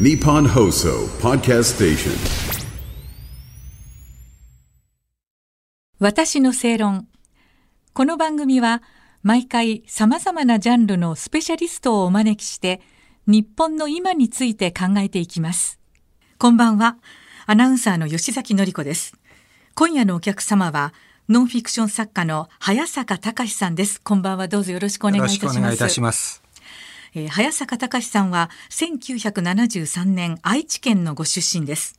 Nippon Hoso Podcast Station. 私の正論。この番組は毎回様々なジャンルのスペシャリストをお招きして日本の今について考えていきます。こんばんは。アナウンサーの吉崎のり子です。今夜のお客様はノンフィクション作家の早坂隆さんです。こんばんは。どうぞよろしくお願いいたします。えー早坂隆さんは1973年愛知県のご出身です。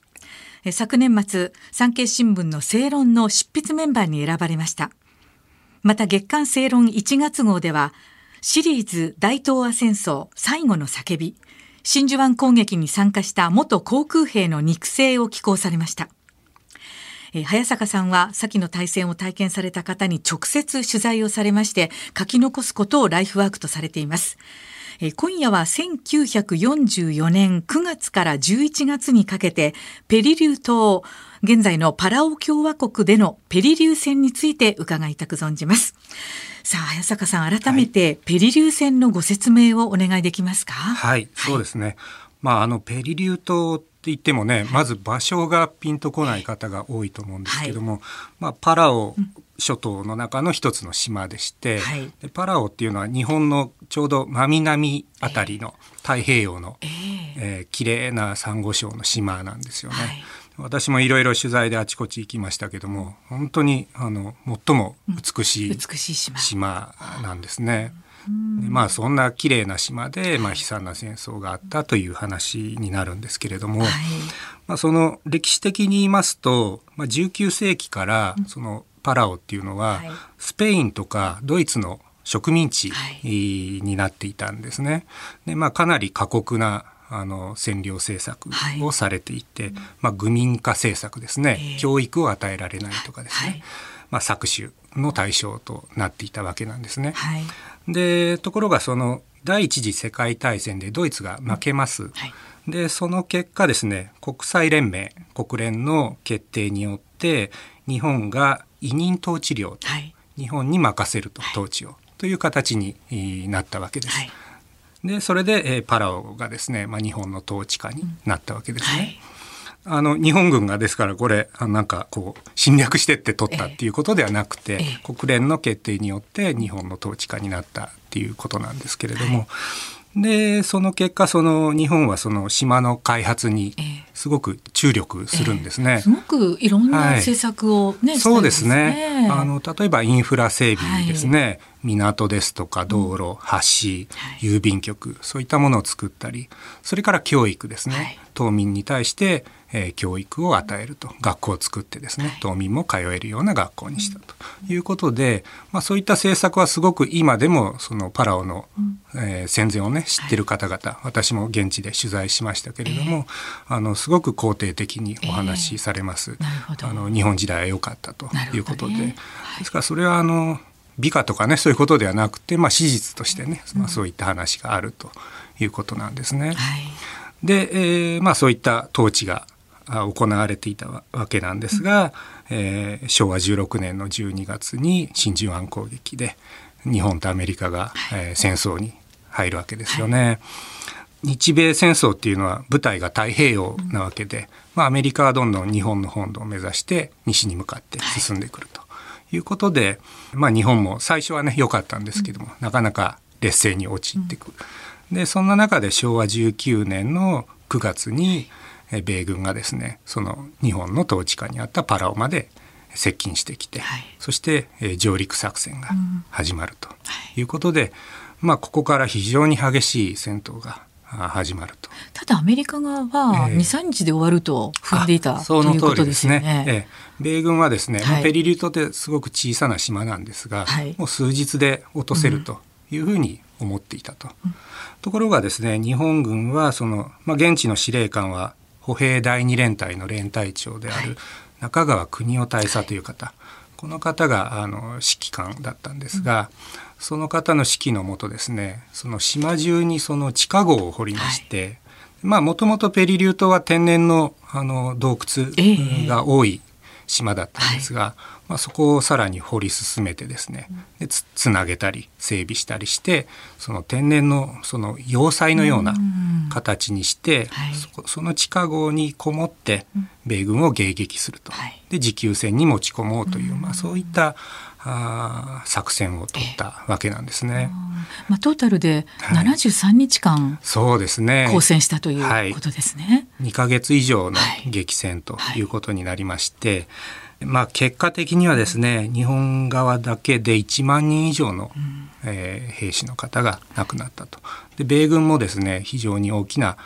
えー昨年末、産経新聞の正論の執筆メンバーに選ばれました。また月刊正論1月号では、シリーズ大東亜戦争最後の叫び、真珠湾攻撃に参加した元航空兵の肉声を寄稿されました。え早坂さんは先の大戦を体験された方に直接取材をされまして書き残すことをライフワークとされています。えー今夜は1944年9月から11月にかけてペリリュー島現在のパラオ共和国でのペリリュー戦について伺いたく存じます。さあ早坂さん改めてペリリュー戦のご説明をお願いできますか？はい、そうですね。まああのペリリュー島って言ってもね、まず場所がピンとこない方が多いと思うんですけども、まあパラオ諸島の中の一つの島でして、はい。でパラオっていうのは日本のちょうど真南あたりの太平洋の、ええ。ー綺麗なサンゴ礁の島なんですよね。はい。私もいろいろ取材であちこち行きましたけども本当にあの最も美しい美しい島。島なんですね。でまあそんな綺麗な島で、まあ、悲惨な戦争があったという話になるんですけれども、はい。まあ、その歴史的に言いますと、まあ、19世紀からそのパラオっていうのは、はい。スペインとかドイツの植民地はい。になっていたんですね。でまあ、かなり過酷なあの占領政策をされていて、まあ、愚民化政策ですね、ええ。教育を与えられないとかですね、はい。まあ、搾取の対象となっていたわけなんですね。はい。でところがその第一次世界大戦でドイツが負けます。はい。でその結果ですね国際連盟国連の決定によって日本が委任統治領とはい。日本に任せると統治をという形にえーなったわけです。はい。でそれで、えーパラオがですね、まあ、日本の統治下になったわけですね。はい。あの日本軍がですからこれあなんかこう侵略してって取ったっていうことではなくて、ええ。国連の決定によって日本の統治下になったっていうことなんですけれども、でその結果その日本はその島の開発にええ。すごく注力するんですね。すごくいろんなはい。政策をね、そうですね。あの例えばインフラ整備ですね、港ですとか道路、橋、郵便局そういったものを作ったり、それから教育ですね。はい。島民に対して、えー教育を与えると。学校を作ってですね、島民も通えるような学校にしたと。いうことで、まあそういった政策はすごく今でもそのパラオの、えー戦前をね知ってる方々、私も現地で取材しましたけれども、あのすごく肯定的にお話しされます。あの日本時代は良かったということで、はい。ですからそれはあの美化とかねそういうことではなくて、まあ、史実としてね、まあ、そういった話があるということなんですね。はい。で、えーまあ、そういった統治があ行われていたわわけなんですが、えー昭和16年の12月に真珠湾攻撃で日本とアメリカが、えー戦争に入るわけですよね。日米戦争っていうのは舞台が太平洋なわけで、まあ、アメリカはどんどん日本の本土を目指して西に向かって進んでくるということで、まあ、日本も最初はね良かったんですけども、なかなか劣勢に陥っていく。でそんな中で昭和19年の9月にえ米軍がですねその日本の統治下にあったパラオまで接近してきて、はい。そして、えー上陸作戦が始まるとはい。いうことで、まあ、ここから非常に激しい戦闘があ始まると。ただアメリカ側はええ2、3日で終わると踏んでいたあそのということですすね。よね。ええ米軍はですね、まあはいペリリュートってすごく小さな島なんですが、はいもう数日で落とせるというふうに思っていたと。ところがですね、日本軍はその、まあ、現地の司令官は歩兵第二連隊の連隊長である中川邦夫大佐という方、この方があの指揮官だったんですが、その方の指揮のもとですねその島中にその地下壕を掘りまして、まあもともとペリリュー島は天然のあの洞窟ええが多い島だったんですが、まあ、そこをさらに掘り進めてですねでつつなげたり整備したりしてその天然のその要塞のような形にして、はい。そこその地下壕にこもって米軍を迎撃すると、はい。で持久戦に持ち込もうという、まあ、そういったあー作戦を取ったわけなんですね。まあ、トータルではい。73日間そうですね。交戦したといはい。うことですね。2ヶ月以上のはい。激戦ということになりまして、まあ結果的にはですね日本側だけで1万人以上の、えー兵士の方が亡くなったと。で米軍もですね非常に大きな、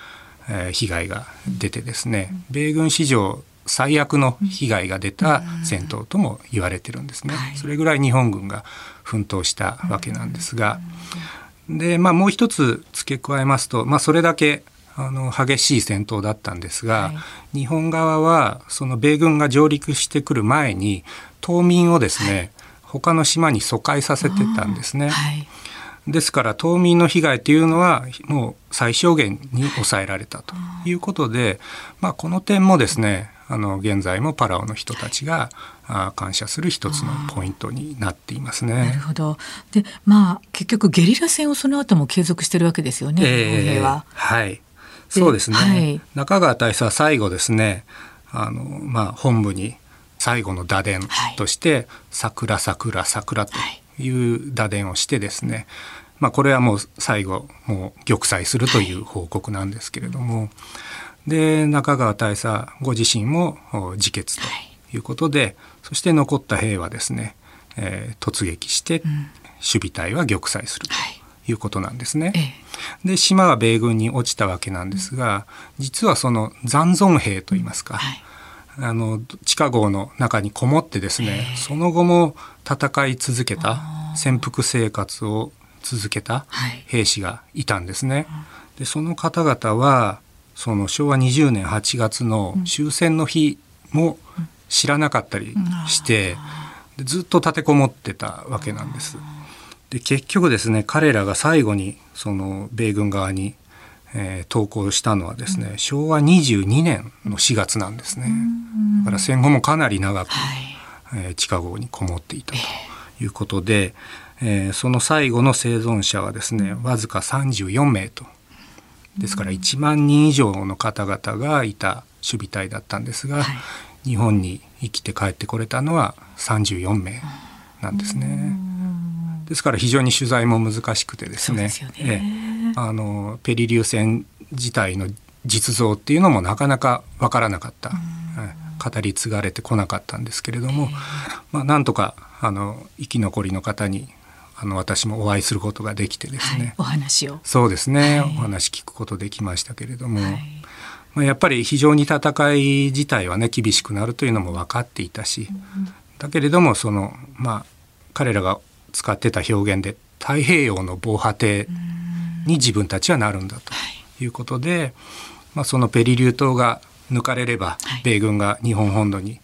えー被害が出てですね米軍史上最悪の被害が出た戦闘とも言われてるんですね、はい。それぐらい日本軍が奮闘したわけなんですが、で、まあ、もう一つ付け加えますと、まあ、それだけあの激しい戦闘だったんですが、はい日本側はその米軍が上陸してくる前に島民をですね、他の島に疎開させてたんですね。はい。ですから島民の被害というのはもう最小限に抑えられたということで、まあ、この点もですねあの現在もパラオの人たちがあ感謝する一つのポイントになっていますなるね。ほど。で、まあ結局ゲリラ戦をその後も継続してるわけですよね。ええ日本兵は。はいそうですね、はい。中川大佐は最後ですね。あの、まあ、本部に最後の打電として「桜桜桜」という打電をしてですね、まあ、これはもう最後もう玉砕するという報告なんですけれども、で中川大佐ご自身もお自決とい。うことで、そして残った兵はですね、えー突撃して守備隊は玉砕するということなんですね。ええ。で島は米軍に落ちたわけなんですが実はその残存兵といいますか、はい。あの地下壕の中にこもってですねその後も戦い続けた潜伏生活を続けたはい。兵士がいたんですね。でその方々はその昭和20年8月の終戦の日も知らなかったりしてでずっと立てこもってたわけなんです。で結局ですね彼らが最後にその米軍側に、えー投降したのはですね、昭和22年の4月なんですね。だから戦後もかなり長く、はい。えー地下壕にこもっていたということで、えーその最後の生存者はですねわずか34名と。ですから1万人以上の方々がいた守備隊だったんですが、はい。日本に生きて帰ってこれたのは34名なんですね。ですから非常に取材も難しくてですね。ですよね。ええ。あのペリリュー戦自体の実像っていうのもなかなかわからなかった、ええ。語り継がれてこなかったんですけれども、まあ、なんとかあの生き残りの方にあの私もお会いすることができてですね、はい。お話を。そうですね、はい。お話聞くことできましたけれども、はい。まあ、やっぱり非常に戦い自体はね厳しくなるというのも分かっていたし、だけれどもそのまあ彼らが使ってた表現で太平洋の防波堤に自分たちはなるんだとい。うことで、まあ、そのペリリュー島が抜かれればはい。米軍が日本本土に、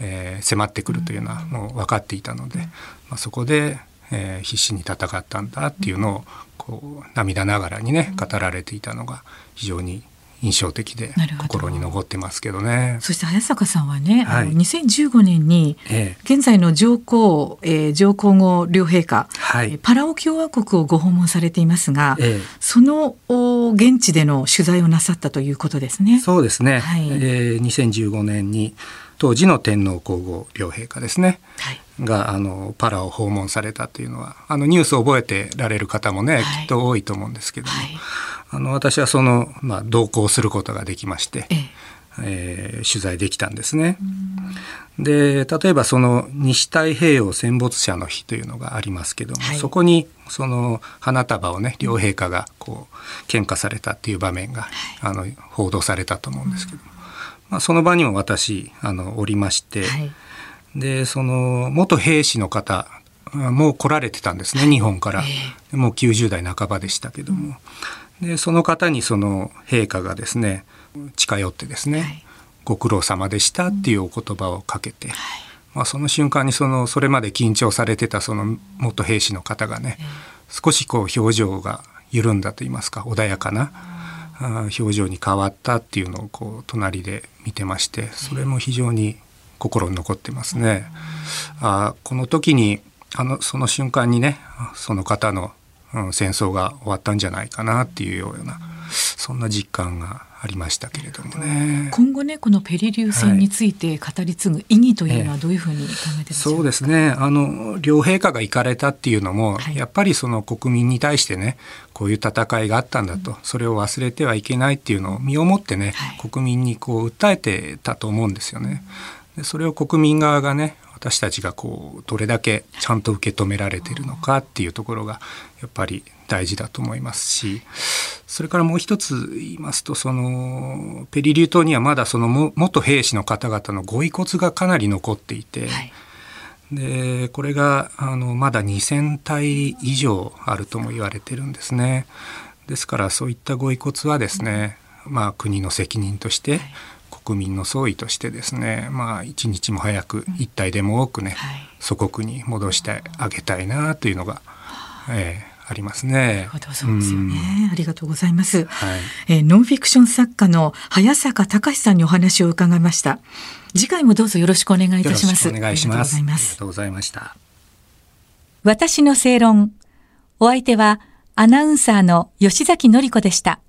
えー迫ってくるというのはもう分かっていたので、まあ、そこで、えー必死に戦ったんだっていうのをこう涙ながらにね語られていたのが非常に印象的で心に残ってますけどね。そして早坂さんはね、あのはい。2015年にええ。現在の上皇、えー上皇后両陛下、はい。えーパラオ共和国をご訪問されていますが、ええ。そのお現地での取材をなさったということですね。そうですね、はい。えー2015年に当時の天皇皇后両陛下ですね。はい。があのパラを訪問されたというのはあのニュースを覚えてられる方もね、はい。きっと多いと思うんですけども、はいあの私はその、まあ、同行することができまして、ええ。えー取材できたんですね。で例えばその西太平洋戦没者の日というのがありますけども、はい。そこにその花束をね両陛下がこう献花されたっていう場面が、あの報道されたと思うんですけども、まあ、その場にも私あのおりまして、はい。でその元兵士の方あもう来られてたんですね日本から、えもう90代半ばでしたけども、でその方にその陛下がですね近寄ってですね、はい。ご苦労様でしたっていうお言葉をかけて、まあ、その瞬間にそのそれまで緊張されてたその元兵士の方がね、少しこう表情が緩んだと言いますか穏やかなあー表情に変わったっていうのをこう隣で見てましてそれも非常に心に残ってますね。あこの時にあのその瞬間にねその方の、うん、戦争が終わったんじゃないかなっていうようなそんな実感がありましたけれどもね。今後ねこのペリリュー戦について語り継ぐ意義というのはどういうふうに考えてますか、そうですね。あの両陛下が行かれたっていうのも、はい、やっぱりその国民に対してねこういう戦いがあったんだと、うん、それを忘れてはいけないっていうのを身をもってね、はい、国民にこう訴えてたと思うんですよね。でそれを国民側がね私たちがこうどれだけちゃんと受け止められているのかっていうところがやっぱり大事だと思いますしそれからもう一つ言いますとそのペリリュー島にはまだその元兵士の方々のご遺骨がかなり残っていて、はい、でこれがあのまだ2,000体以上あるとも言われてるんですね。ですからそういったご遺骨はですね、まあ、国の責任として、国民の総意としてですねまあ一日も早く一体でも多くね、はい、祖国に戻してあげたいなというのが、えー、ありますね。そうですよね。ありがとうございます。はい、えー、ノンフィクション作家の早坂隆さんにお話を伺いました。次回もどうぞよろしくお願いいたします。お願いします。ありがとうございました。私の正論。お相手はアナウンサーの吉崎紀子でした。